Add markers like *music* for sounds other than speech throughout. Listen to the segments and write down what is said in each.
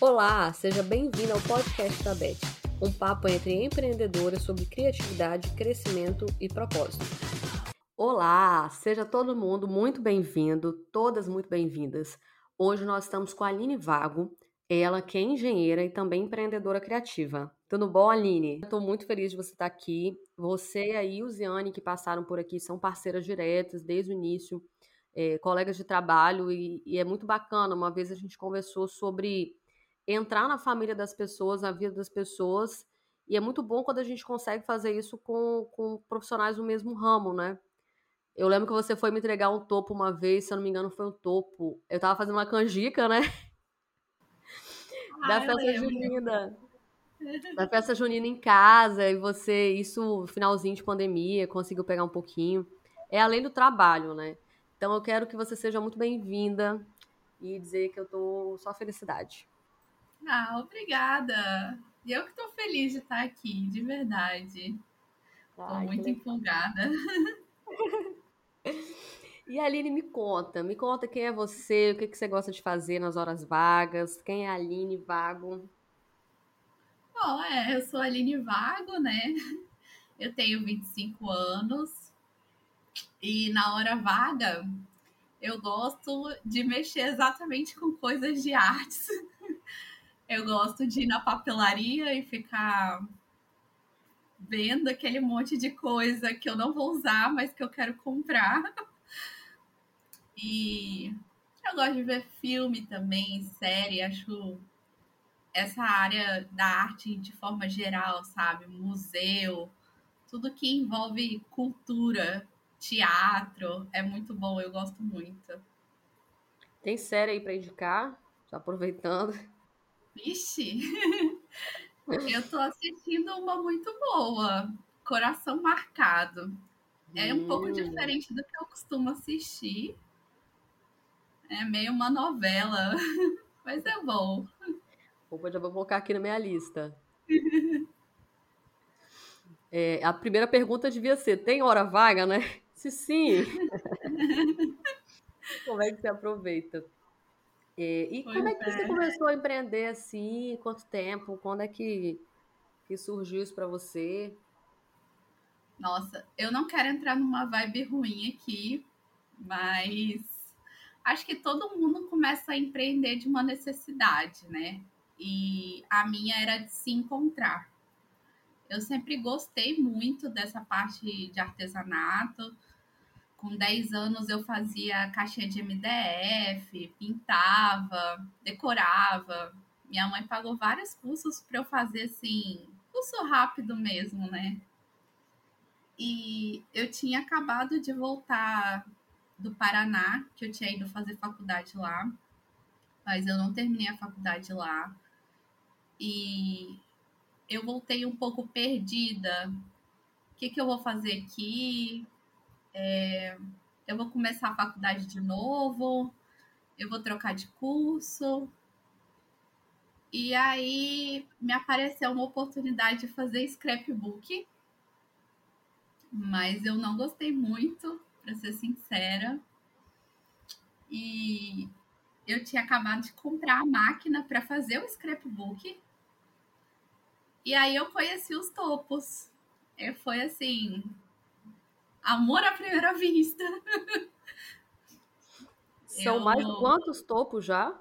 Olá, seja bem-vindo ao podcast da Beth, um papo entre empreendedoras sobre criatividade, crescimento e propósito. Olá, seja todo mundo muito bem-vindo, todas muito bem-vindas. Hoje nós estamos com a Aline Vago, ela que é engenheira e também empreendedora criativa. Tudo bom, Aline? Estou muito feliz de você estar aqui. Você e a Ilziane, que passaram por aqui, são parceiras diretas desde o início, é, colegas de trabalho, e, e é muito bacana. Uma vez a gente conversou sobre entrar na família das pessoas, na vida das pessoas, e é muito bom quando a gente consegue fazer isso com, com profissionais do mesmo ramo, né? Eu lembro que você foi me entregar um topo uma vez, se eu não me engano, foi um topo. Eu tava fazendo uma canjica, né? da festa junina. Da festa junina em casa, e você, isso, finalzinho de pandemia, conseguiu pegar um pouquinho. É além do trabalho, né? Então eu quero que você seja muito bem-vinda e dizer que eu tô só felicidade. Ah, obrigada. E eu que tô feliz de estar aqui, de verdade. Ai, muito empolgada. *laughs* E Aline, me conta, me conta quem é você, o que, que você gosta de fazer nas horas vagas, quem é a Aline Vago? Bom, é, eu sou a Aline Vago, né? Eu tenho 25 anos e na hora vaga eu gosto de mexer exatamente com coisas de artes. *laughs* Eu gosto de ir na papelaria e ficar vendo aquele monte de coisa que eu não vou usar, mas que eu quero comprar. *laughs* E eu gosto de ver filme também, série, acho essa área da arte de forma geral, sabe? Museu, tudo que envolve cultura, teatro, é muito bom, eu gosto muito. Tem série aí para indicar? Já aproveitando. Vixe! *laughs* eu tô assistindo uma muito boa, Coração Marcado. É um hum. pouco diferente do que eu costumo assistir, é meio uma novela, *laughs* mas é bom. Opa, já vou colocar aqui na minha lista. *laughs* É, a primeira pergunta devia ser: tem hora vaga, né? Se sim. como é que você aproveita? É, e pois como é que é. você começou a empreender assim? Quanto tempo? Quando é que, que surgiu isso para você? Nossa, eu não quero entrar numa vibe ruim aqui, mas acho que todo mundo começa a empreender de uma necessidade, né? E a minha era de se encontrar. Eu sempre gostei muito dessa parte de artesanato. Com 10 anos eu fazia caixinha de MDF, pintava, decorava. Minha mãe pagou vários cursos para eu fazer assim, curso rápido mesmo, né? E eu tinha acabado de voltar do Paraná, que eu tinha ido fazer faculdade lá, mas eu não terminei a faculdade lá. E eu voltei um pouco perdida. O que, que eu vou fazer aqui? É, eu vou começar a faculdade de novo? Eu vou trocar de curso? E aí me apareceu uma oportunidade de fazer scrapbook, mas eu não gostei muito para ser sincera. E eu tinha acabado de comprar a máquina para fazer o scrapbook. E aí eu conheci os topos. E foi assim, amor à primeira vista. *laughs* São eu... mais quantos topos já?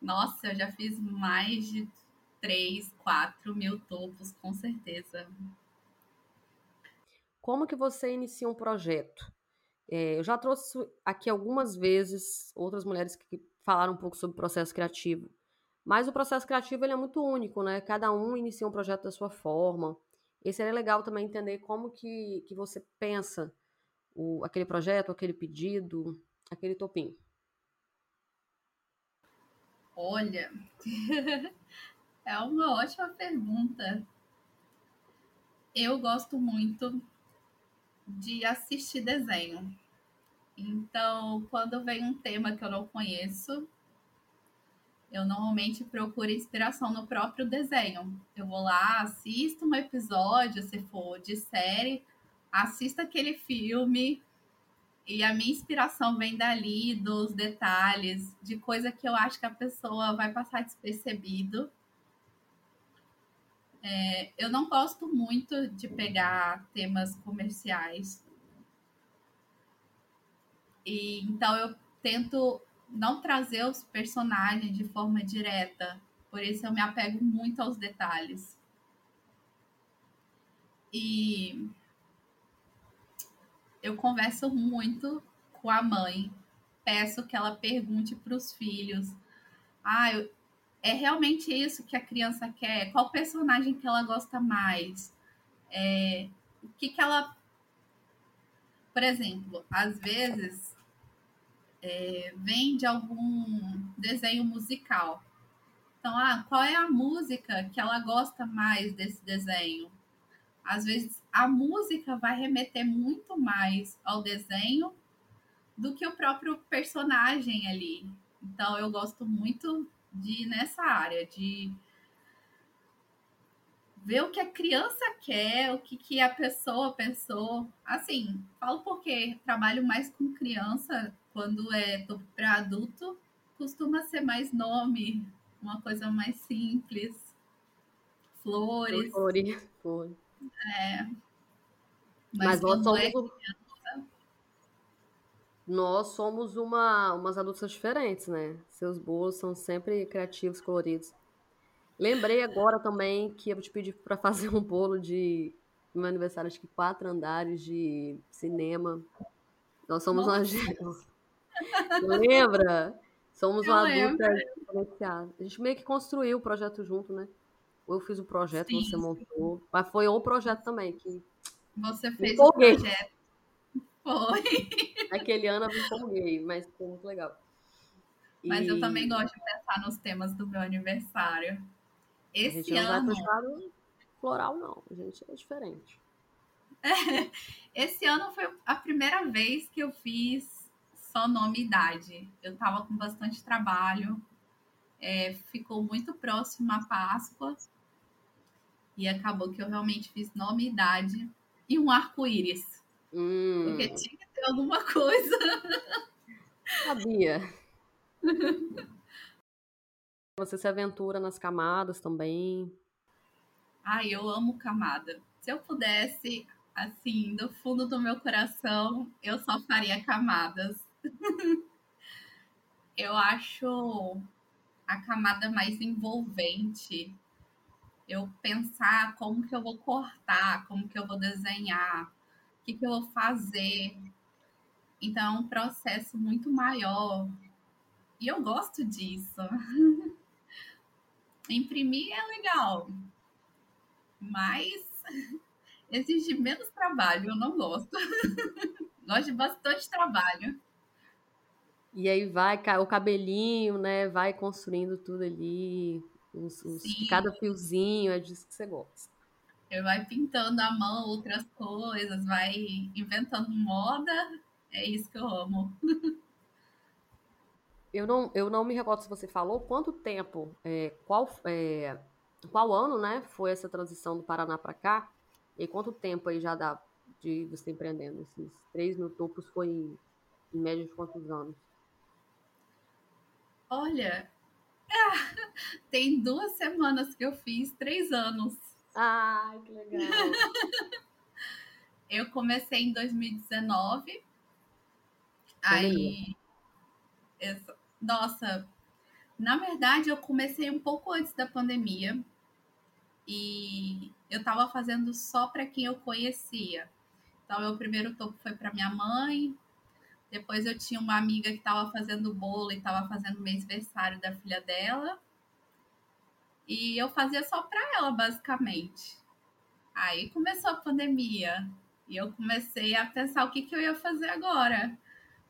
Nossa, eu já fiz mais de 3, 4 mil topos, com certeza. Como que você inicia um projeto? É, eu já trouxe aqui algumas vezes outras mulheres que falaram um pouco sobre o processo criativo. Mas o processo criativo ele é muito único, né? Cada um inicia um projeto da sua forma. E seria legal também entender como que, que você pensa o, aquele projeto, aquele pedido, aquele topim. Olha, *laughs* é uma ótima pergunta. Eu gosto muito de assistir desenho. Então, quando vem um tema que eu não conheço, eu normalmente procuro inspiração no próprio desenho. Eu vou lá, assisto um episódio, se for de série, assisto aquele filme E a minha inspiração vem dali, dos detalhes, de coisa que eu acho que a pessoa vai passar despercebido. É, eu não gosto muito de pegar temas comerciais. E então eu tento não trazer os personagens de forma direta. Por isso eu me apego muito aos detalhes. E eu converso muito com a mãe, peço que ela pergunte para os filhos: ah, eu, é realmente isso que a criança quer? Qual personagem que ela gosta mais? É, o que, que ela. Por exemplo, às vezes é, vem de algum desenho musical. Então, ah, qual é a música que ela gosta mais desse desenho? Às vezes a música vai remeter muito mais ao desenho do que o próprio personagem ali. Então eu gosto muito de nessa área, de ver o que a criança quer, o que, que a pessoa pensou. Assim, falo porque trabalho mais com criança, quando é para adulto, costuma ser mais nome, uma coisa mais simples. Flores. Flores. Flores. É. Mas, Mas nós somos. É nós somos uma, umas adultas diferentes, né? Seus bolos são sempre criativos, coloridos. Lembrei agora também que eu te pedi para fazer um bolo de no meu aniversário, acho que quatro andares de cinema. Nós somos Nossa. uma. Lembra? Somos eu uma adulta diferenciada. A gente meio que construiu o projeto junto, né? eu fiz o projeto, sim, você montou. Sim. Mas foi o projeto também que. Você fez o projeto. Foi. *laughs* Aquele ano eu me empolguei, mas foi muito legal. Mas e... eu também gosto de pensar nos temas do meu aniversário. Esse a gente ano. Não vai floral, não. A gente é diferente. *laughs* Esse ano foi a primeira vez que eu fiz só nome e idade. Eu tava com bastante trabalho. É, ficou muito próximo à Páscoa. E acabou que eu realmente fiz nome e idade e um arco-íris. Hum. Porque tinha que ter alguma coisa. Sabia. *laughs* Você se aventura nas camadas também. Ai, eu amo camada. Se eu pudesse, assim, do fundo do meu coração, eu só faria camadas. *laughs* eu acho a camada mais envolvente eu pensar como que eu vou cortar, como que eu vou desenhar, o que, que eu vou fazer. Então é um processo muito maior. E eu gosto disso. *laughs* Imprimir é legal, mas *laughs* exige menos trabalho, eu não gosto. gosto de bastante trabalho. E aí vai o cabelinho, né? Vai construindo tudo ali. Os, os, cada fiozinho é disso que você gosta. Ele vai pintando a mão outras coisas, vai inventando moda. É isso que eu amo. Eu não, eu não me recordo se você falou quanto tempo, é, qual, é, qual ano, né, foi essa transição do Paraná para cá? E quanto tempo aí já dá de você empreendendo? Esses 3 mil topos foi em, em média de quantos anos? Olha, é, *laughs* tem duas semanas que eu fiz três anos. Ai, que legal. *laughs* eu comecei em 2019. Aí. Nossa, na verdade, eu comecei um pouco antes da pandemia. E eu estava fazendo só para quem eu conhecia. Então, meu primeiro topo foi para minha mãe, depois eu tinha uma amiga que estava fazendo bolo e estava fazendo o mêsversário da filha dela. E eu fazia só para ela, basicamente. Aí começou a pandemia e eu comecei a pensar o que, que eu ia fazer agora.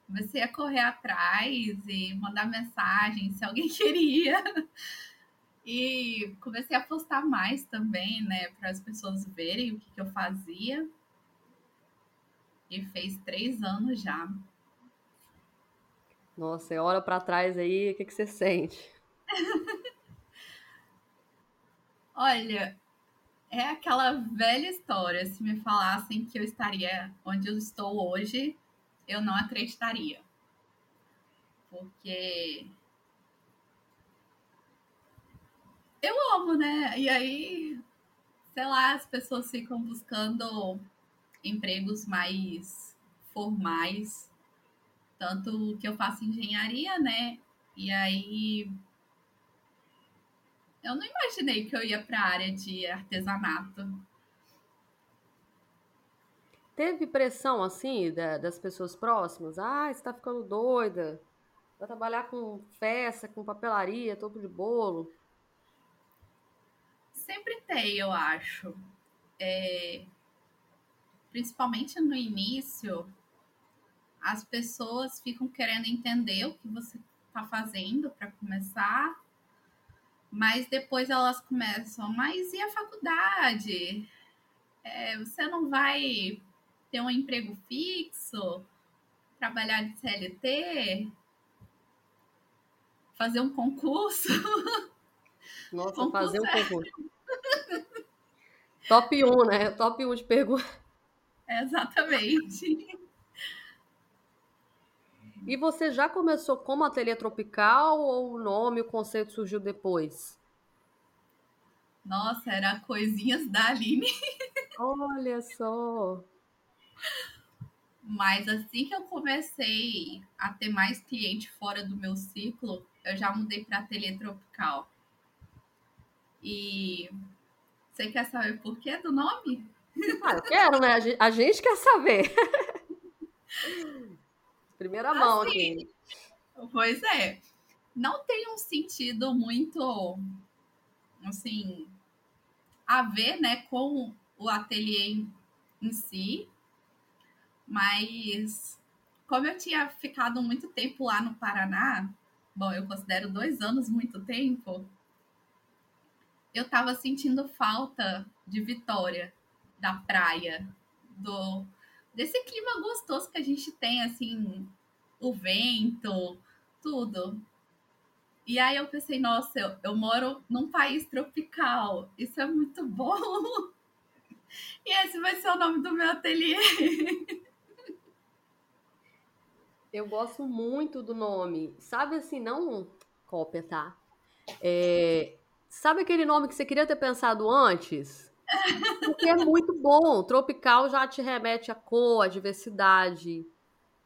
Comecei a correr atrás e mandar mensagem se alguém *laughs* queria. E comecei a postar mais também, né, para as pessoas verem o que, que eu fazia. E fez três anos já. Nossa, você olha para trás aí, o que, que você sente? *laughs* Olha, é aquela velha história. Se me falassem que eu estaria onde eu estou hoje, eu não acreditaria. Porque eu amo, né? E aí, sei lá, as pessoas ficam buscando empregos mais formais, tanto que eu faço engenharia, né? E aí eu não imaginei que eu ia para a área de artesanato. Teve pressão assim da, das pessoas próximas? Ah, você tá ficando doida. Vai trabalhar com festa, com papelaria, topo de bolo. Sempre tem, eu acho. É... Principalmente no início, as pessoas ficam querendo entender o que você está fazendo para começar, mas depois elas começam, mas e a faculdade? É, você não vai ter um emprego fixo, trabalhar de CLT, fazer um concurso. *laughs* Nossa, concurso fazer um é. concurso. Top 1, né? Top 1 de pergunta. *laughs* Exatamente. E você já começou como ateliê tropical ou o nome, o conceito surgiu depois? Nossa, era coisinhas da Aline. Olha só. Mas assim que eu comecei a ter mais cliente fora do meu ciclo, eu já mudei para ateliê tropical. E você quer saber por que do nome? Ah, eu quero, né? A gente quer saber. *laughs* Primeira mão assim, aqui. Pois é. Não tem um sentido muito assim a ver, né, com o ateliê em si, mas como eu tinha ficado muito tempo lá no Paraná, bom, eu considero dois anos muito tempo, eu estava sentindo falta de Vitória, da praia, do desse clima gostoso que a gente tem, assim, o vento, tudo. E aí eu pensei, nossa, eu, eu moro num país tropical, isso é muito bom. *laughs* E esse vai ser o nome do meu ateliê. Eu gosto muito do nome. Sabe assim, não cópia, tá? É, sabe aquele nome que você queria ter pensado antes? Porque é muito bom. Tropical já te remete a cor, a diversidade.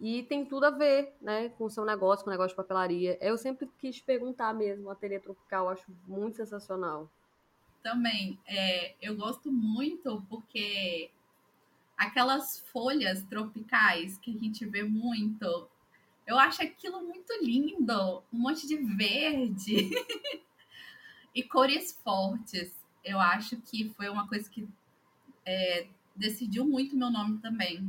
E tem tudo a ver, né, com o seu negócio, com o negócio de papelaria. Eu sempre quis perguntar mesmo, o ateliê tropical, acho muito sensacional também. É, eu gosto muito porque aquelas folhas tropicais que a gente vê muito, eu acho aquilo muito lindo. Um monte de verde *laughs* e cores fortes. Eu acho que foi uma coisa que é, decidiu muito meu nome também.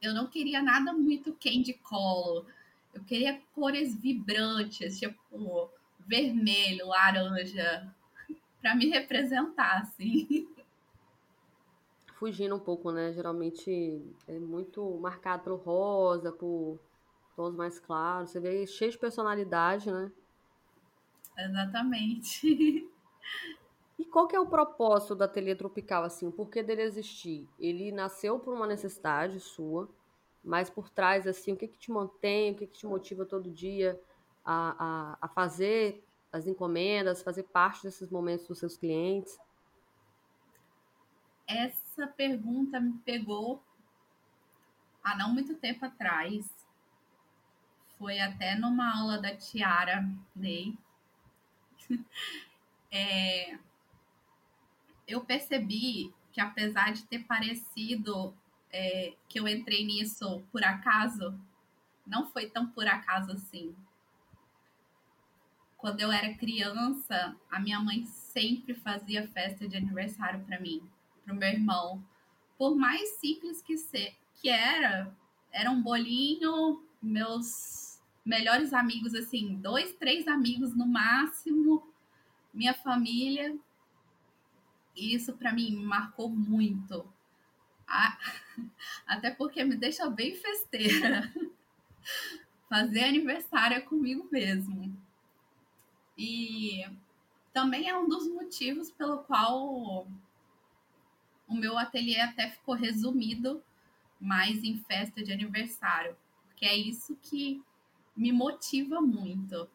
Eu não queria nada muito candy color. Eu queria cores vibrantes, tipo vermelho, laranja, *laughs* para me representar, assim. Fugindo um pouco, né? Geralmente é muito marcado pelo rosa, por tons mais claros. Você vê cheio de personalidade, né? Exatamente. *laughs* E qual que é o propósito da Ateliê Tropical, assim? O porquê dele existir? Ele nasceu por uma necessidade sua, mas por trás, assim, o que que te mantém, o que que te motiva todo dia a, a, a fazer as encomendas, fazer parte desses momentos dos seus clientes? Essa pergunta me pegou há não muito tempo atrás. Foi até numa aula da Tiara Ney. *laughs* É, eu percebi que apesar de ter parecido é, que eu entrei nisso por acaso, não foi tão por acaso assim quando eu era criança, a minha mãe sempre fazia festa de aniversário para mim, para o meu irmão. Por mais simples que, ser, que era, era um bolinho, meus melhores amigos, assim, dois, três amigos no máximo, minha família. E isso para mim marcou muito. *laughs* Até porque me deixa bem festeira. *laughs* Fazer aniversário é comigo mesmo. E também é um dos motivos pelo qual o meu ateliê até ficou resumido mais em festa de aniversário, porque é isso que me motiva muito.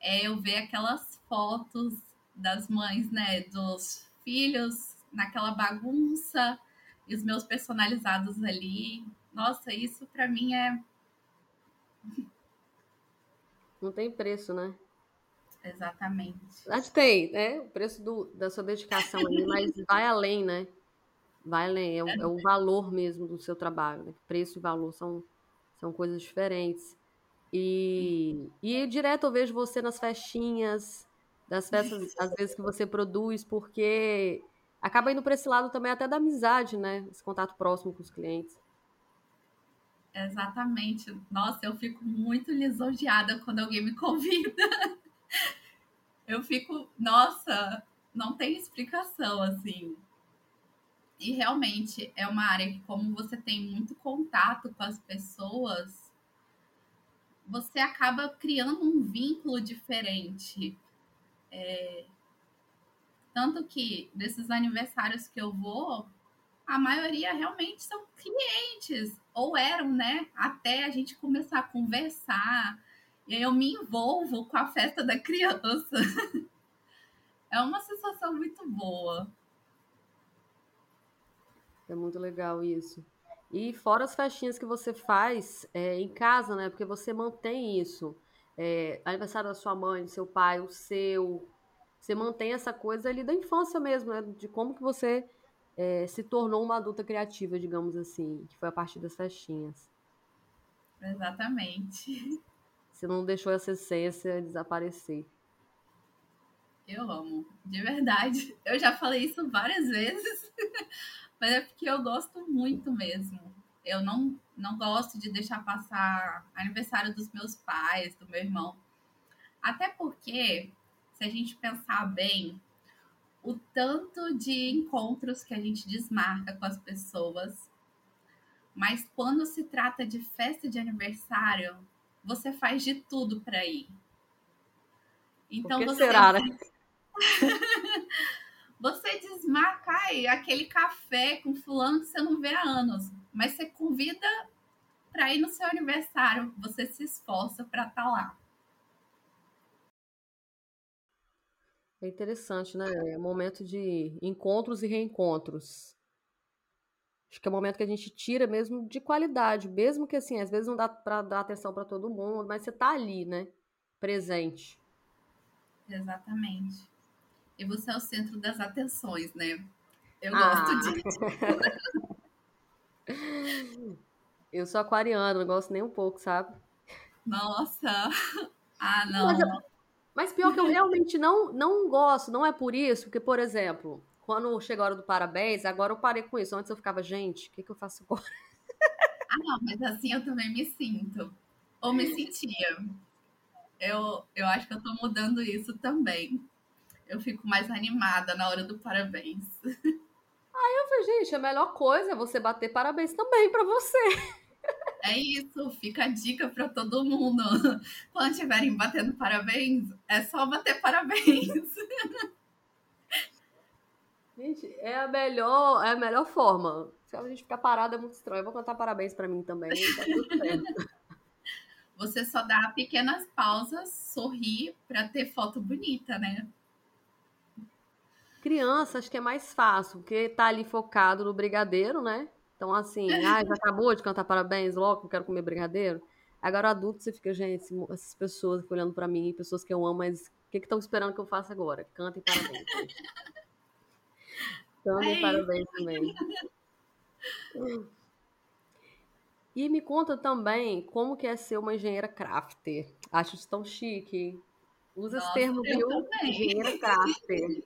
É eu ver aquelas fotos das mães, né, dos filhos naquela bagunça e os meus personalizados ali. Nossa, isso para mim é não tem preço, né? Exatamente. Acho que tem, né? O preço do, da sua dedicação ali, mas *laughs* vai além, né? Vai além, é o, é o valor mesmo do seu trabalho. Né? Preço e valor são, são coisas diferentes. E, e direto eu vejo você nas festinhas, das festas, às vezes, que você produz, porque acaba indo para esse lado também até da amizade, né? Esse contato próximo com os clientes. Exatamente. Nossa, eu fico muito lisonjeada quando alguém me *laughs* convida. Eu fico, nossa, não tem explicação assim. E realmente é uma área que, como você tem muito contato com as pessoas, você acaba criando um vínculo diferente. É... Tanto que desses aniversários que eu vou, a maioria realmente são clientes, ou eram, né? Até a gente começar a conversar. E aí eu me envolvo com a festa da criança. *laughs* é uma sensação muito boa. É muito legal isso. E fora as festinhas que você faz é, em casa, né? Porque você mantém isso. É, aniversário da sua mãe, do seu pai, o seu. Você mantém essa coisa ali da infância mesmo, né? De como que você é, se tornou uma adulta criativa, digamos assim, que foi a partir das festinhas. Exatamente. Você não deixou essa essência desaparecer. Eu amo, de verdade. Eu já falei isso várias vezes, *laughs* mas é porque eu gosto muito mesmo. Eu não, não gosto de deixar passar aniversário dos meus pais, do meu irmão. Até porque, se a gente pensar bem, o tanto de encontros que a gente desmarca com as pessoas. Mas quando se trata de festa de aniversário, você faz de tudo para ir. Então você será, né? *laughs* você desmarca ai, aquele café com fulano que você não vê há anos, mas você convida para ir no seu aniversário, você se esforça para estar tá lá. É interessante, né? É um momento de encontros e reencontros. Acho que é um momento que a gente tira mesmo de qualidade, mesmo que assim, às vezes não dá para dar atenção para todo mundo, mas você tá ali, né? Presente. Exatamente. E você é o centro das atenções, né? Eu ah. gosto disso. *laughs* eu sou aquariano, não gosto nem um pouco, sabe? Nossa. *laughs* Ah, não. Mas, mas pior que eu realmente não, não gosto, não é por isso, porque, por exemplo, quando chegou a hora do parabéns, agora eu parei com isso. Antes eu ficava, gente, o que, que eu faço agora? Ah, não, mas assim eu também me sinto. Ou me sentia. Eu, eu acho que eu tô mudando isso também. Eu fico mais animada na hora do parabéns. *laughs* Aí eu falei, gente, a melhor coisa é você bater parabéns também para você. *laughs* É isso, fica a dica para todo mundo. *laughs* Quando estiverem batendo parabéns, é só bater parabéns. *laughs* Gente, é a melhor, é a melhor forma. Se a gente ficar parado é muito estranho. Eu vou cantar parabéns para mim também. Tá tudo certo. Você só dá pequenas pausas, sorrir para ter foto bonita, né? Criança, acho que é mais fácil, porque tá ali focado no brigadeiro, né? Então, assim, ah, já acabou de cantar parabéns, logo eu quero comer brigadeiro. Agora, adulto, você fica, gente, essas pessoas olhando para mim, pessoas que eu amo, mas o que estão esperando que eu faça agora? Cantem parabéns. *laughs* Cantem parabéns também. E me conta também como que é ser uma engenheira crafter. Acho isso tão chique. Usa Nossa, esse termo, viu? Engenheira crafter.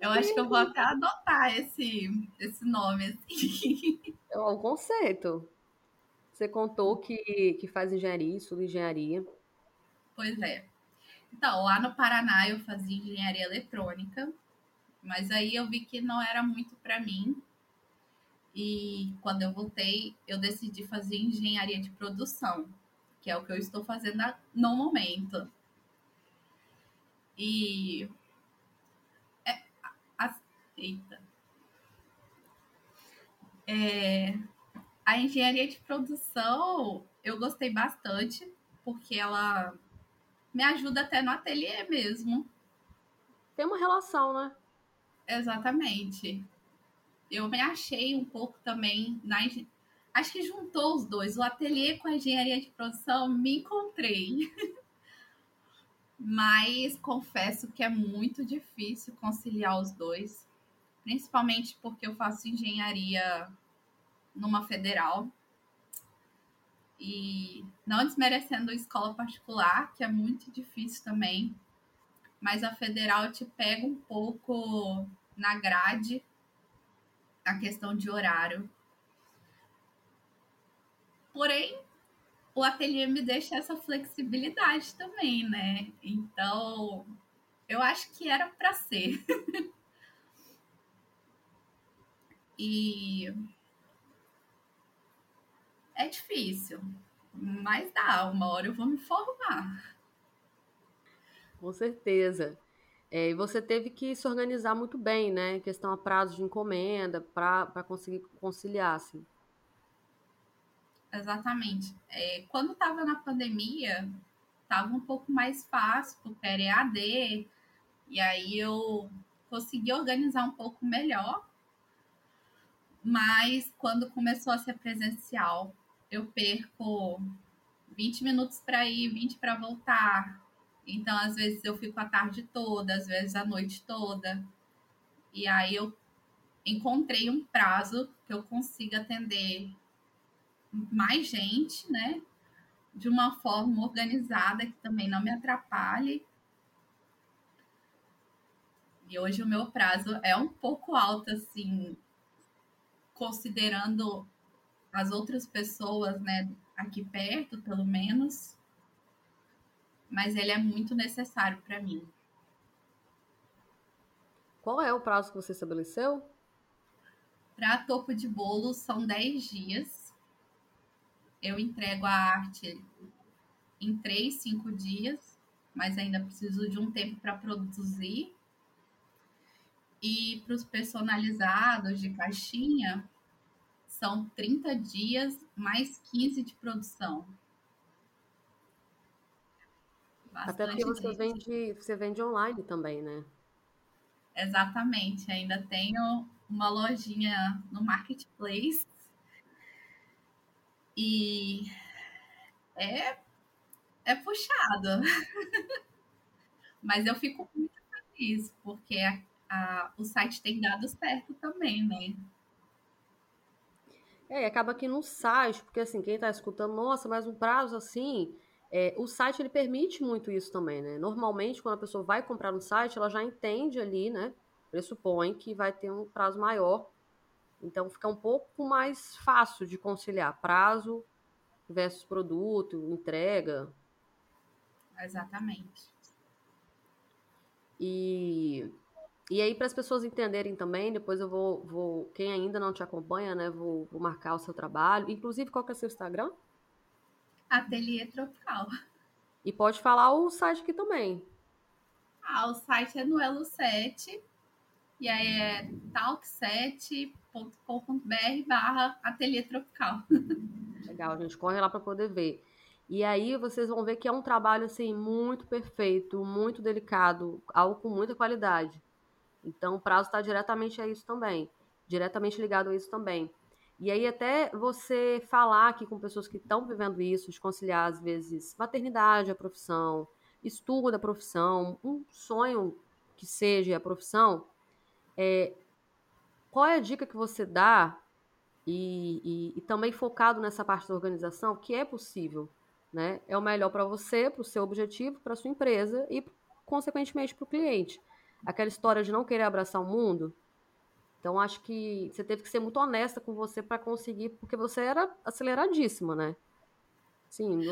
Eu acho que eu vou até adotar esse, esse nome, assim. *laughs* É um conceito. Você contou que, que faz engenharia, estuda engenharia. Pois é. Então, lá no Paraná eu fazia engenharia eletrônica, mas aí eu vi que não era muito para mim. E quando eu voltei, eu decidi fazer engenharia de produção, que é o que eu estou fazendo no momento. E Eita. É, A engenharia de produção eu gostei bastante, porque ela me ajuda até no ateliê mesmo. Tem uma relação, né? Exatamente. Eu me achei um pouco também na acho que juntou os dois, o ateliê com a engenharia de produção, me encontrei. *laughs* Mas confesso que é muito difícil conciliar os dois, principalmente porque eu faço engenharia numa federal. E não desmerecendo a escola particular, que é muito difícil também, mas a federal te pega um pouco na grade a questão de horário. Porém, o ateliê me deixa essa flexibilidade também, né? Então, eu acho que era para ser. *laughs* e é difícil, mas dá, uma hora eu vou me formar. Com certeza. É, e você teve que se organizar muito bem, né? Em questão a prazo de encomenda, para conseguir conciliar, assim. Exatamente. É, quando estava na pandemia, estava um pouco mais fácil, porque era EAD, e aí eu consegui organizar um pouco melhor. Mas quando começou a ser presencial, eu perco 20 minutos para ir, 20 para voltar. Então, às vezes, eu fico a tarde toda, às vezes a noite toda. E aí eu encontrei um prazo que eu consiga atender mais gente, né? De uma forma organizada que também não me atrapalhe. E hoje o meu prazo é um pouco alto, assim, considerando as outras pessoas, né, aqui perto, pelo menos. Mas ele é muito necessário para mim. Qual é o prazo que você estabeleceu? Para topo de bolo são 10 dias. Eu entrego a arte em 3, 5 dias, mas ainda preciso de um tempo para produzir. E para os personalizados de caixinha, são 30 dias mais 15 de produção. Bastante Até porque você vende, você vende online também, né? Exatamente. Ainda tenho uma lojinha no marketplace. E é, é puxado. *laughs* Mas eu fico muito feliz, porque a, a, o site tem dado certo também, né? É, e acaba que no site, porque assim, quem está escutando, nossa, mas um prazo assim, é, o site ele permite muito isso também, né? Normalmente, quando a pessoa vai comprar no site, ela já entende ali, né? Pressupõe que vai ter um prazo maior. Então fica um pouco mais fácil de conciliar prazo versus produto, entrega. Exatamente. E e aí, para as pessoas entenderem também, depois eu vou, vou, quem ainda não te acompanha, né, vou, vou marcar o seu trabalho. Inclusive, qual que é o seu Instagram? Ateliê Tropical. E pode falar o site aqui também. Ah, o site é no Elo 7, e aí é talk7.com.br barra Ateliê Tropical. *laughs* Legal, a gente corre lá para poder ver. E aí vocês vão ver que é um trabalho assim muito perfeito, muito delicado, algo com muita qualidade. Então, o prazo está diretamente a isso também, diretamente ligado a isso também. E aí, até você falar aqui com pessoas que estão vivendo isso, de conciliar, às vezes, maternidade, a profissão, estudo da profissão, um sonho que seja a profissão, é, qual é a dica que você dá, e, e, e também focado nessa parte da organização, que é possível, né? É o melhor para você, para o seu objetivo, para a sua empresa e, consequentemente, para o cliente aquela história de não querer abraçar o mundo. Então acho que você teve que ser muito honesta com você para conseguir, porque você era aceleradíssima, né? Sim,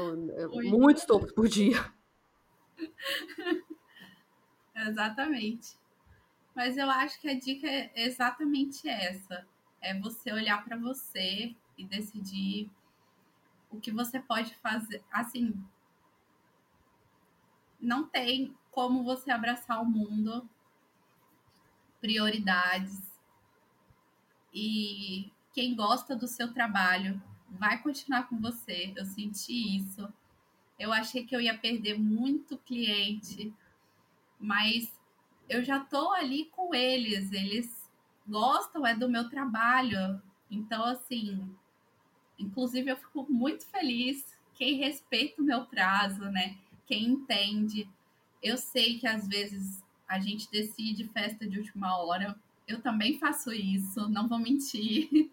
muitos topos por dia. *laughs* Exatamente. Mas eu acho que a dica é exatamente essa: é você olhar para você e decidir o que você pode fazer. Assim, não tem como você abraçar o mundo prioridades. E quem gosta do seu trabalho vai continuar com você. Eu senti isso. Eu achei que eu ia perder muito cliente, mas eu já tô ali com eles, eles gostam é do meu trabalho. Então, assim, inclusive eu fico muito feliz quem respeita o meu prazo, né? Quem entende. Eu sei que às vezes a gente decide festa de última hora. Eu também faço isso, não vou mentir.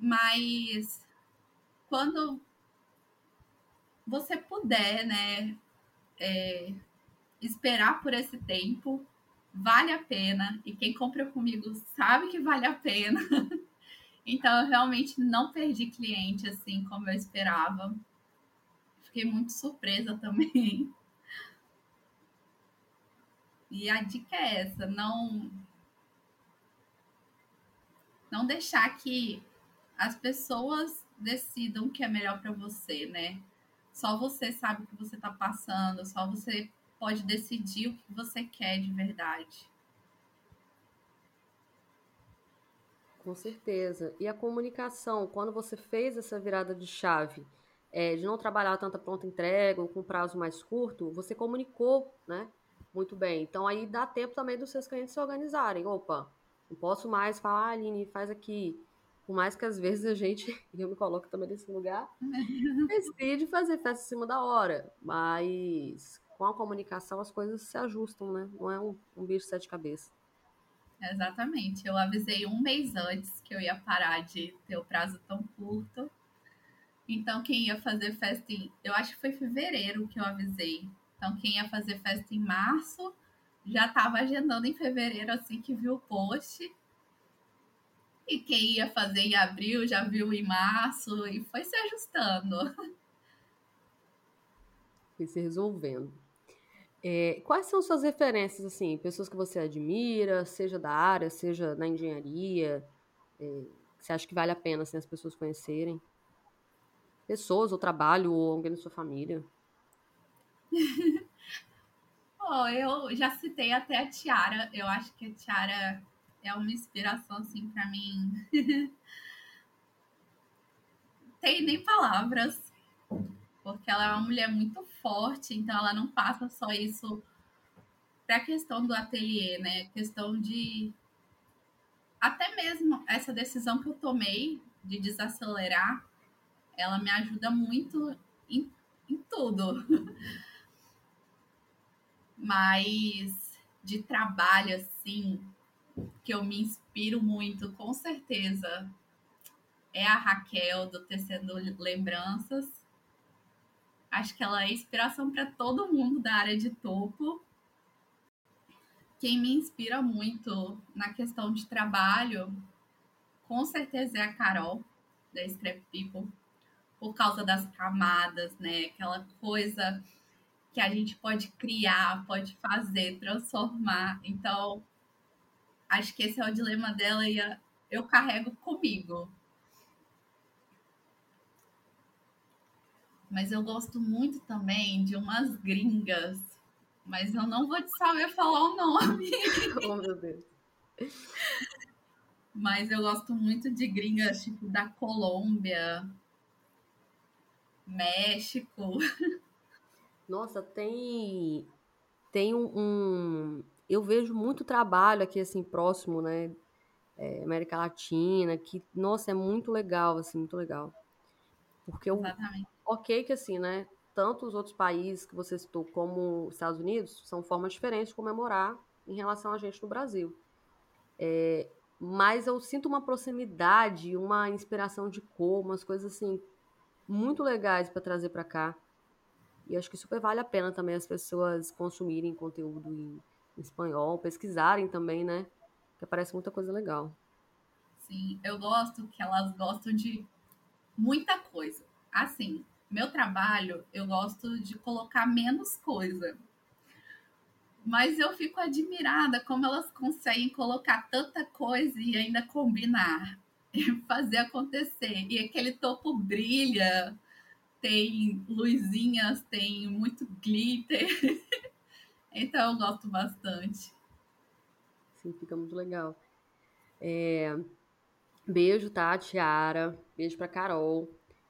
Mas quando você puder, né, é, esperar por esse tempo, vale a pena. E quem compra comigo sabe que vale a pena. *laughs* então, eu realmente não perdi cliente assim como eu esperava. Fiquei muito surpresa também. E a dica é essa, não não deixar que as pessoas decidam o que é melhor para você, né? Só você sabe o que você está passando, só você pode decidir o que você quer de verdade. Com certeza. E a comunicação, quando você fez essa virada de chave, é, de não trabalhar tanta pronta entrega ou com prazo mais curto, você comunicou, né? Muito bem. Então aí dá tempo também dos seus clientes se organizarem. Opa, não posso mais falar, ah, Aline, faz aqui. Por mais que às vezes a gente, *laughs* eu me coloco também nesse lugar, *laughs* decide fazer festa em cima da hora. Mas com a comunicação as coisas se ajustam, né? Não é um, um bicho de sete cabeças. Exatamente. Eu avisei um mês antes que eu ia parar de ter o prazo tão curto. Então, quem ia fazer festa em. Eu acho que foi fevereiro que eu avisei. Então, quem ia fazer festa em março já estava agendando em fevereiro, assim que viu o post. E quem ia fazer em abril já viu em março e foi se ajustando. *laughs* Foi se resolvendo. É, quais são suas referências, assim, pessoas que você admira, seja da área, seja na engenharia, é, você acha que vale a pena assim, as pessoas conhecerem? Pessoas, ou trabalho, ou alguém da sua família? *laughs* oh, eu já citei até a Tiara. Eu acho que a Tiara é uma inspiração, assim, para mim. *laughs* Tem nem palavras, porque ela é uma mulher muito forte, então ela não passa só isso para a questão do ateliê, né? Questão de até mesmo essa decisão que eu tomei de desacelerar, ela me ajuda muito em, em tudo. *laughs* Mas de trabalho assim, que eu me inspiro muito, com certeza, é a Raquel do Tecendo Lembranças. Acho que ela é inspiração para todo mundo da área de topo. Quem me inspira muito na questão de trabalho, com certeza é a Carol, da Scrap People, por causa das camadas, né? Aquela coisa que a gente pode criar, pode fazer, transformar. Então, acho que esse é o dilema dela e eu carrego comigo. Mas eu gosto muito também de umas gringas. Mas eu não vou te saber falar o nome. *laughs* oh, meu Deus. Mas eu gosto muito de gringas, tipo, da Colômbia, México. *laughs* Nossa, tem tem um, um, eu vejo muito trabalho aqui assim próximo, né, é, América Latina, que nossa é muito legal, assim, muito legal, porque eu, ok que assim, né, tanto os outros países que você citou como os Estados Unidos são formas diferentes de comemorar em relação a gente no Brasil, é, mas eu sinto uma proximidade, uma inspiração de cor, umas coisas assim muito legais para trazer para cá. E acho que super vale a pena também as pessoas consumirem conteúdo em, em espanhol, pesquisarem também, né? Que aparece muita coisa legal. Sim, eu gosto que elas gostam de muita coisa. Assim, meu trabalho, eu gosto de colocar menos coisa. Mas eu fico admirada como elas conseguem colocar tanta coisa e ainda combinar, *laughs* e fazer acontecer. E aquele topo brilha, tem luzinhas, tem muito glitter. *laughs* então eu gosto bastante. Sim, fica muito legal. É... Beijo, tá, Tiara? Beijo pra Carol.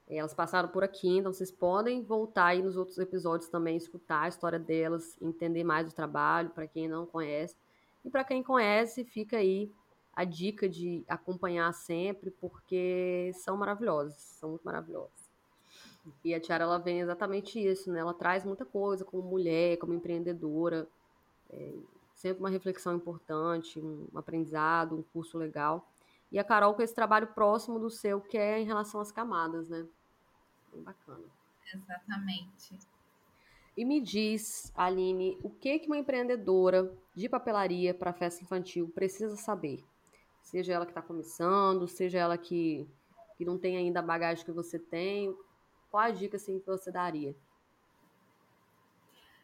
Elas passaram por aqui, então vocês podem voltar aí nos outros episódios também, escutar a história delas, entender mais o trabalho, para quem não conhece. E para quem conhece, fica aí a dica de acompanhar sempre, porque são maravilhosas, são muito maravilhosas. E a Tiara, ela vem exatamente isso, né? Ela traz muita coisa como mulher, como empreendedora, é, sempre uma reflexão importante, um aprendizado, um curso legal. E a Carol com esse trabalho próximo do seu, que é em relação às camadas, né? Bem bacana. Exatamente. E me diz, Aline, o que que uma empreendedora de papelaria para festa infantil precisa saber? Seja ela que está começando, seja ela que, que não tem ainda a bagagem que você tem, qual a dica assim, que você daria?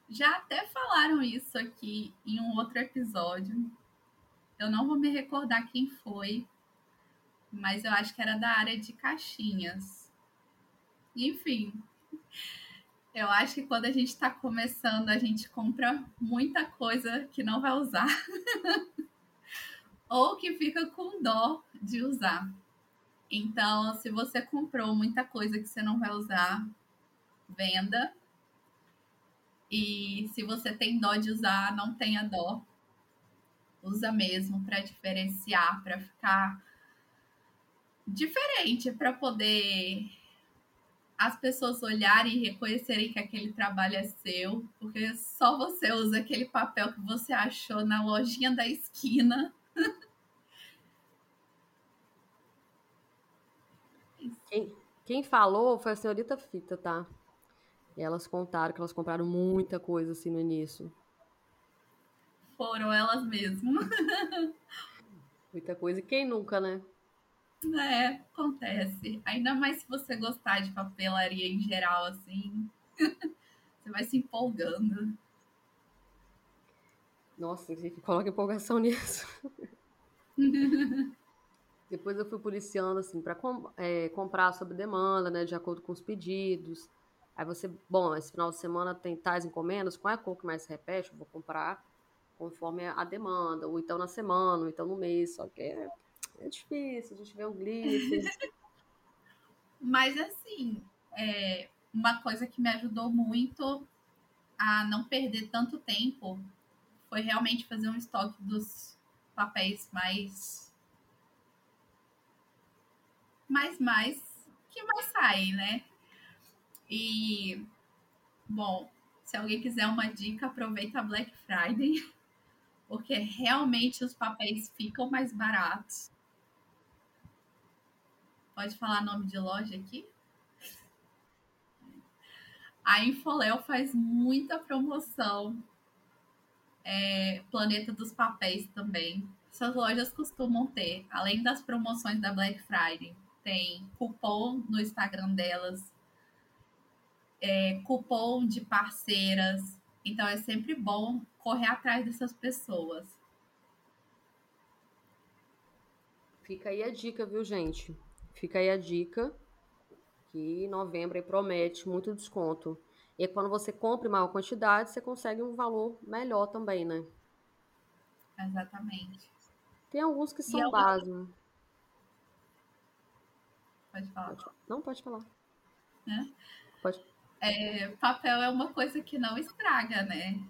Já até falaram isso aqui em um outro episódio. Eu não vou me recordar quem foi, mas eu acho que era da área de caixinhas. Enfim, eu acho que quando a gente está começando, a gente compra muita coisa que não vai usar. *laughs* Ou que fica com dó de usar. Então, se você comprou muita coisa que você não vai usar, venda. E se você tem dó de usar, não tenha dó. Usa mesmo para diferenciar, para ficar diferente, para poder as pessoas olharem e reconhecerem que aquele trabalho é seu, porque só você usa aquele papel que você achou na lojinha da esquina. Quem, quem falou foi a senhorita Fita, tá? E elas contaram que elas compraram muita coisa assim no início. Foram elas mesmas. *laughs* muita coisa. E quem nunca, né? É, acontece. Ainda mais se você gostar de papelaria em geral, assim. *laughs* você vai se empolgando. Nossa, coloca empolgação nisso. *laughs* Depois eu fui policiando, assim, para com, é, comprar sob demanda, né, de acordo com os pedidos. Aí você, bom, esse final de semana tem tais encomendas, qual é a cor que mais se repete? Eu vou comprar conforme a demanda, ou então na semana, ou então no mês, só que é, é difícil, a gente vê um glitter. *laughs* Mas, assim, é, uma coisa que me ajudou muito a não perder tanto tempo foi realmente fazer um estoque dos papéis mais mais mais que mais sair, né? E bom, se alguém quiser uma dica, aproveita a Black Friday, *laughs* porque realmente os papéis ficam mais baratos. Pode falar nome de loja aqui? A Infoléu faz muita promoção. É, Planeta dos Papéis também. Essas lojas costumam ter, além das promoções da Black Friday, tem cupom no Instagram delas, é, cupom de parceiras. Então é sempre bom correr atrás dessas pessoas. Fica aí a dica, viu, gente? Fica aí a dica que novembro promete muito desconto. E quando você compra em maior quantidade, você consegue um valor melhor também, né? Exatamente. Tem alguns que são básicos. Pode falar. Pode, não, pode falar. Né? Pode. É, papel é uma coisa que não estraga, né?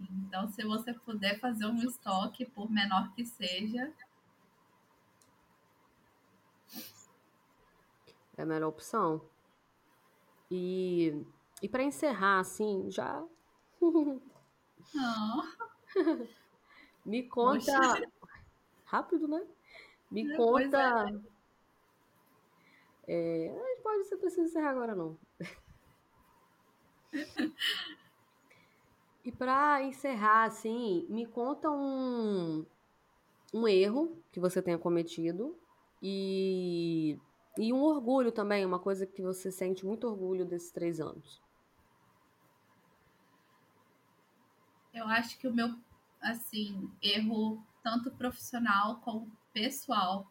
Então, se você puder fazer um estoque, por menor que seja. É a melhor opção. E, e para encerrar, assim, já. Não. *laughs* Me conta. Poxa. Rápido, né? Me é, conta. É. É, pode, você precisa encerrar agora não. e para encerrar, assim, me conta um, um erro que você tenha cometido e, e um orgulho também, uma coisa que você sente muito orgulho desses três anos. Eu acho que o meu, assim, erro tanto profissional como pessoal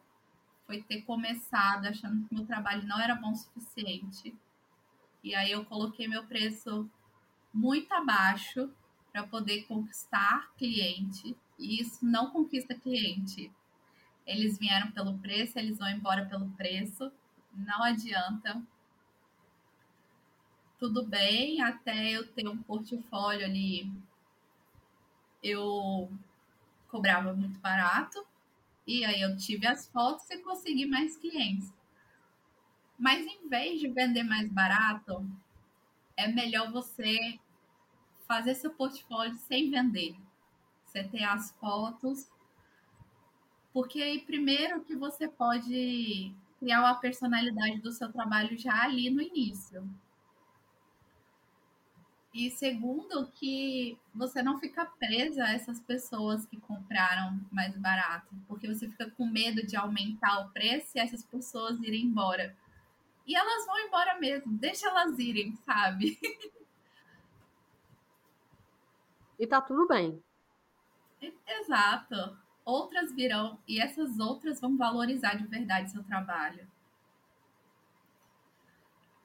foi ter começado achando que meu trabalho não era bom o suficiente. E aí eu coloquei meu preço muito abaixo para poder conquistar cliente. E isso não conquista cliente. Eles vieram pelo preço, eles vão embora pelo preço. Não adianta. Tudo bem, até eu ter um portfólio ali, eu cobrava muito barato. E aí eu tive as fotos e consegui mais clientes. Mas em vez de vender mais barato, é melhor você fazer seu portfólio sem vender. Você ter as fotos. Porque aí, primeiro, que você pode criar uma personalidade do seu trabalho já ali no início. E segundo, que você não fica presa a essas pessoas que compraram mais barato, porque você fica com medo de aumentar o preço e essas pessoas irem embora. E elas vão embora mesmo, deixa elas irem, sabe? E tá tudo bem. Exato. Outras virão e essas outras vão valorizar de verdade seu trabalho.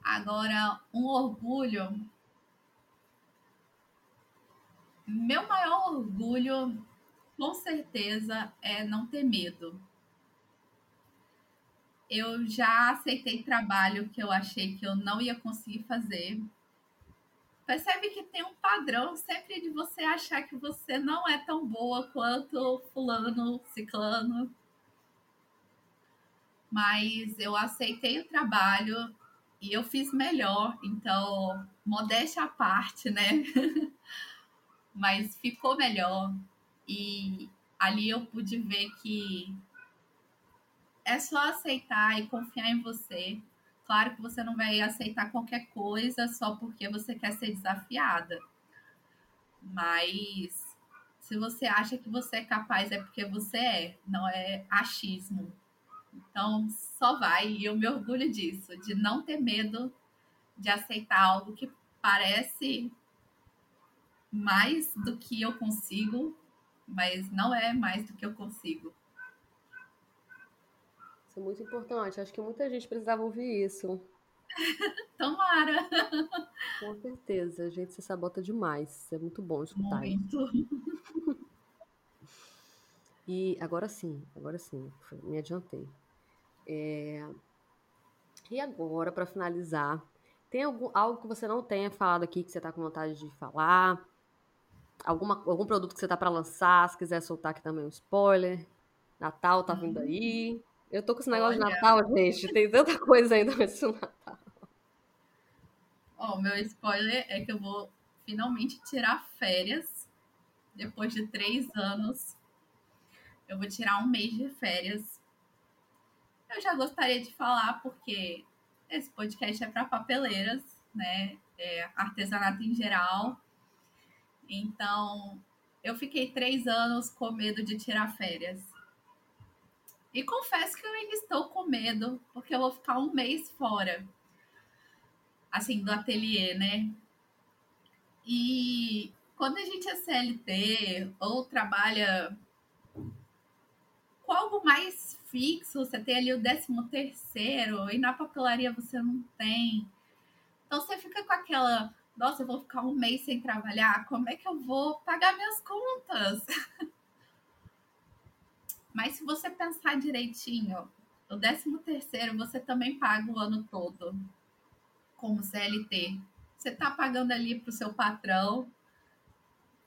Agora, um orgulho. Meu maior orgulho, com certeza, é não ter medo eu já aceitei trabalho que eu achei que eu não ia conseguir fazer. Percebe que tem um padrão sempre de você achar que você não é tão boa quanto fulano, ciclano. Mas eu aceitei o trabalho e eu fiz melhor, então, modéstia à parte, né? *laughs* Mas ficou melhor. E ali eu pude ver que é só aceitar e confiar em você. Claro que você não vai aceitar qualquer coisa só porque você quer ser desafiada. Mas se você acha que você é capaz, é porque você é, não é achismo. Então, só vai. E eu me orgulho disso, de não ter medo de aceitar algo que parece mais do que eu consigo, mas não é mais do que eu consigo. Isso é muito importante. Acho que muita gente precisava ouvir isso. *laughs* Tomara! Com certeza. A gente se sabota demais. É muito bom escutar muito. isso. *laughs* E agora sim, agora sim, me adiantei. É... E agora, para finalizar, tem algum, algo que você não tenha falado aqui que você está com vontade de falar? Alguma, algum produto que você está para lançar? Se quiser soltar aqui também um spoiler. Natal tá vindo uhum. aí. Eu tô com esse negócio Olha. de Natal, gente. Tem tanta coisa ainda nesse Natal. Ó, o meu spoiler é que eu vou finalmente tirar férias. Depois de três anos. Eu vou tirar um mês de férias. Eu já gostaria de falar, porque esse podcast é para papeleiras, né? É artesanato em geral. Então, eu fiquei três anos com medo de tirar férias. E confesso que eu ainda estou com medo, porque eu vou ficar um mês fora, assim, do ateliê, né? E quando a gente é CLT ou trabalha com algo mais fixo, você tem ali o décimo terceiro e na papelaria você não tem. Então você fica com aquela, nossa, eu vou ficar um mês sem trabalhar, como é que eu vou pagar minhas contas? *laughs* Mas se você pensar direitinho, o 13 terceiro você também paga o ano todo como CLT. Você está pagando ali para o seu patrão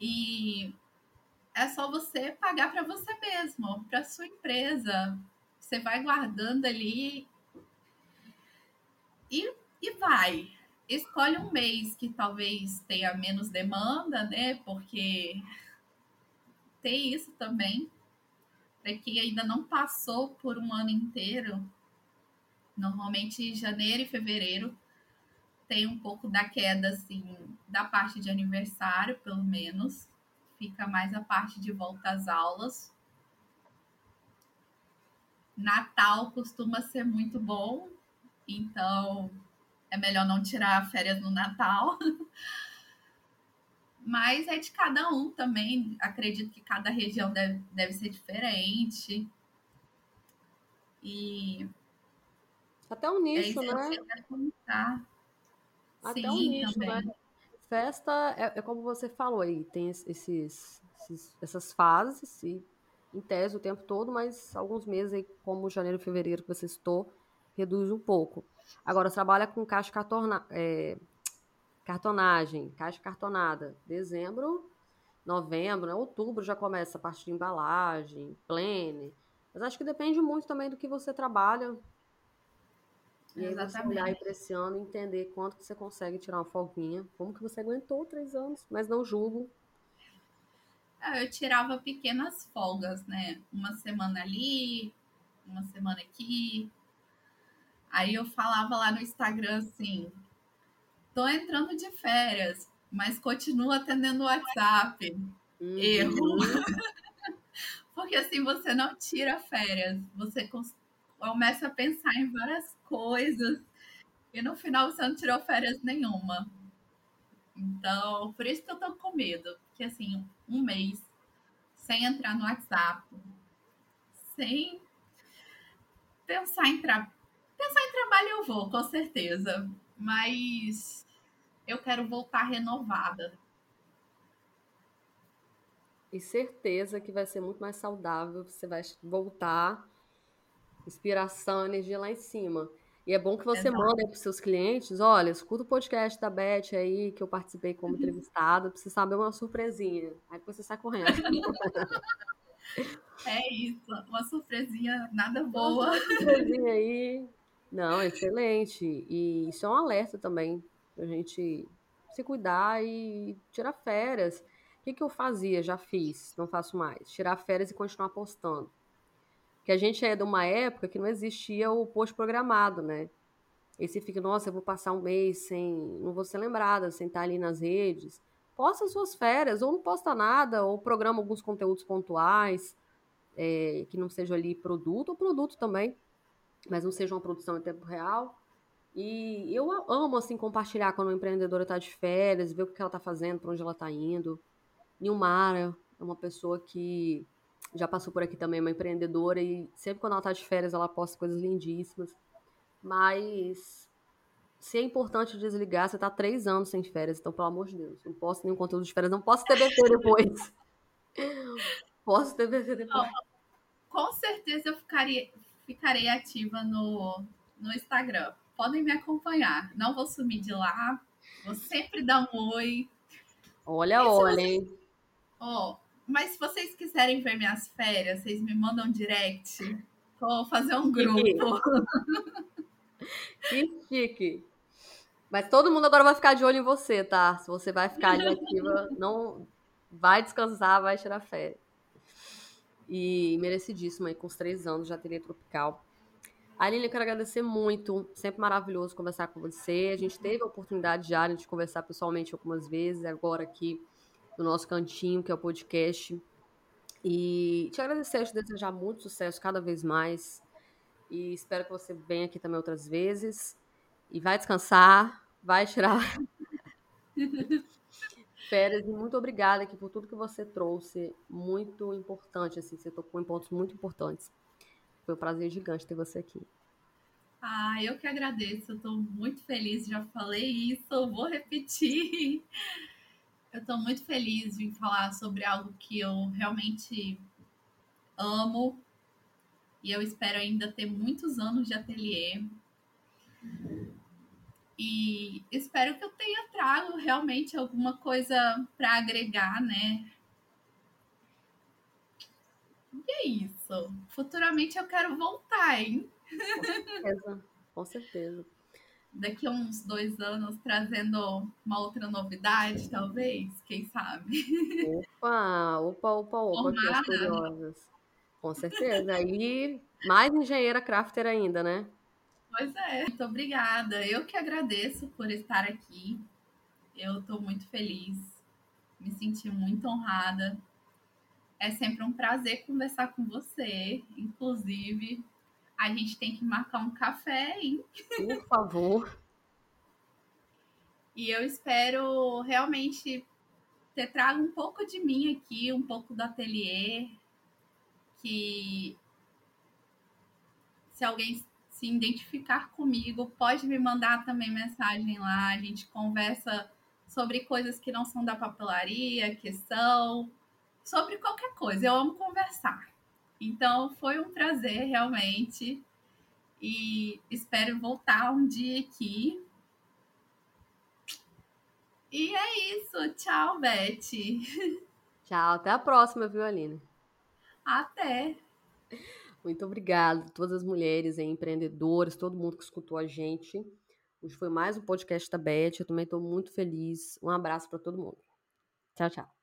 e é só você pagar para você mesmo, para sua empresa. Você vai guardando ali e, e vai. Escolhe um mês que talvez tenha menos demanda, né? Porque tem isso também para quem ainda não passou por um ano inteiro, normalmente janeiro e fevereiro tem um pouco da queda, assim, da parte de aniversário, pelo menos. Fica mais a parte de volta às aulas. Natal costuma ser muito bom, então é melhor não tirar férias no Natal. *laughs* Mas é de cada um também. Acredito que cada região deve, deve ser diferente. E. Até o nicho, é né? Até Sim, o nicho, também. né? Festa é, é, como você falou aí, tem esses, esses essas fases, e em tese o tempo todo, mas alguns meses, aí, como janeiro e fevereiro que você citou, reduz um pouco. Agora, trabalha com caixa cartona, é, cartonagem, caixa cartonada. Dezembro, novembro, né? outubro já começa a parte de embalagem, plane. Mas acho que depende muito também do que você trabalha. E aí você olhar para esse ano e entender quanto que você consegue tirar uma folguinha. Como que você aguentou três anos, mas não julgo. Ah, eu tirava pequenas folgas, né? Uma semana ali, uma semana aqui. Aí eu falava lá no Instagram assim: tô entrando de férias, mas continuo atendendo o WhatsApp. Uhum. Erro. *laughs* Porque assim você não tira férias, você começa a pensar em várias coisas e no final você não tirou férias nenhuma. Então, por isso que eu tô com medo. Porque assim, um mês sem entrar no WhatsApp, sem pensar em tra... pensar em trabalho eu vou, com certeza. Mas eu quero voltar renovada. E certeza que vai ser muito mais saudável, você vai voltar inspiração, energia lá em cima. E é bom que você Exato. manda para os seus clientes, olha, escuta o podcast da Beth aí, que eu participei como uhum. entrevistada, para você saber uma surpresinha. Aí você sai correndo. *laughs* É isso, uma surpresinha nada boa. Uma surpresinha aí. Não, excelente. E isso é um alerta também, a gente se cuidar e tirar férias. O que, que eu fazia? Já fiz, não faço mais. Tirar férias e continuar postando que a gente é de uma época que não existia o post programado, né? E você fica, nossa, eu vou passar um mês sem. não vou ser lembrada, sem estar ali nas redes. Posta suas férias, ou não posta nada, ou programa alguns conteúdos pontuais, é, que não seja ali produto, ou produto também, mas não seja uma produção em tempo real. E eu amo, assim, compartilhar quando uma empreendedora está de férias, ver o que ela está fazendo, para onde ela está indo. Nilmara é uma pessoa que já passou por aqui também, uma empreendedora, e sempre quando ela tá de férias ela posta coisas lindíssimas. Mas se é importante desligar, você tá três anos sem férias, então, pelo amor de Deus, não posso nenhum conteúdo de férias, não posso ter BT depois. *laughs* posso ter BT depois. Com certeza eu ficaria, ficarei ativa no, no Instagram. Podem me acompanhar. Não vou sumir de lá. Vou sempre dar um oi. Olha, olha, hein? Oh, mas se vocês quiserem ver minhas férias, vocês me mandam direct. Vou fazer um grupo. Que chique. Mas todo mundo agora vai ficar de olho em você, tá? Se você vai ficar ali ativa, não vai descansar, vai tirar férias. E merecidíssimo aí, com os três anos, já teria tropical. Aline, eu quero agradecer muito. Sempre maravilhoso conversar com você. A gente teve a oportunidade já de conversar pessoalmente algumas vezes, agora aqui do nosso cantinho, que é o podcast. E te agradecer, te desejar muito sucesso cada vez mais. E espero que você venha aqui também outras vezes. E vai descansar, vai tirar *laughs* férias. E muito obrigada aqui por tudo que você trouxe. Muito importante, assim, você tocou em pontos muito importantes. Foi um prazer gigante ter você aqui. Ah, eu que agradeço. Eu estou muito feliz. Já falei isso, vou repetir. *laughs* Eu estou muito feliz em falar sobre algo que eu realmente amo e eu espero ainda ter muitos anos de ateliê. E espero que eu tenha trago realmente alguma coisa para agregar, né? E é isso. Futuramente eu quero voltar, hein? Com certeza, com certeza daqui a uns dois anos trazendo uma outra novidade, talvez, quem sabe? Opa, opa, opa, opa, curiosas. Com certeza. Aí, mais engenheira crafter ainda, né? Pois é, muito obrigada. Eu que agradeço por estar aqui. Eu estou muito feliz, me senti muito honrada. É sempre um prazer conversar com você, inclusive a gente tem que marcar um café, hein? Por favor. e eu espero realmente ter trago um pouco de mim aqui, um pouco do ateliê, que se alguém se identificar comigo, pode me mandar também mensagem lá, a gente conversa sobre coisas que não são da papelaria, que são sobre qualquer coisa. Eu amo conversar. Então foi um prazer realmente e espero voltar um dia aqui. E é isso. Tchau, Beth. Tchau, até a próxima, viu, Aline? Até. Muito obrigada todas as mulheres empreendedoras, todo mundo que escutou a gente. Hoje foi mais um podcast da Beth. Eu também estou muito feliz. Um abraço para todo mundo. Tchau, tchau.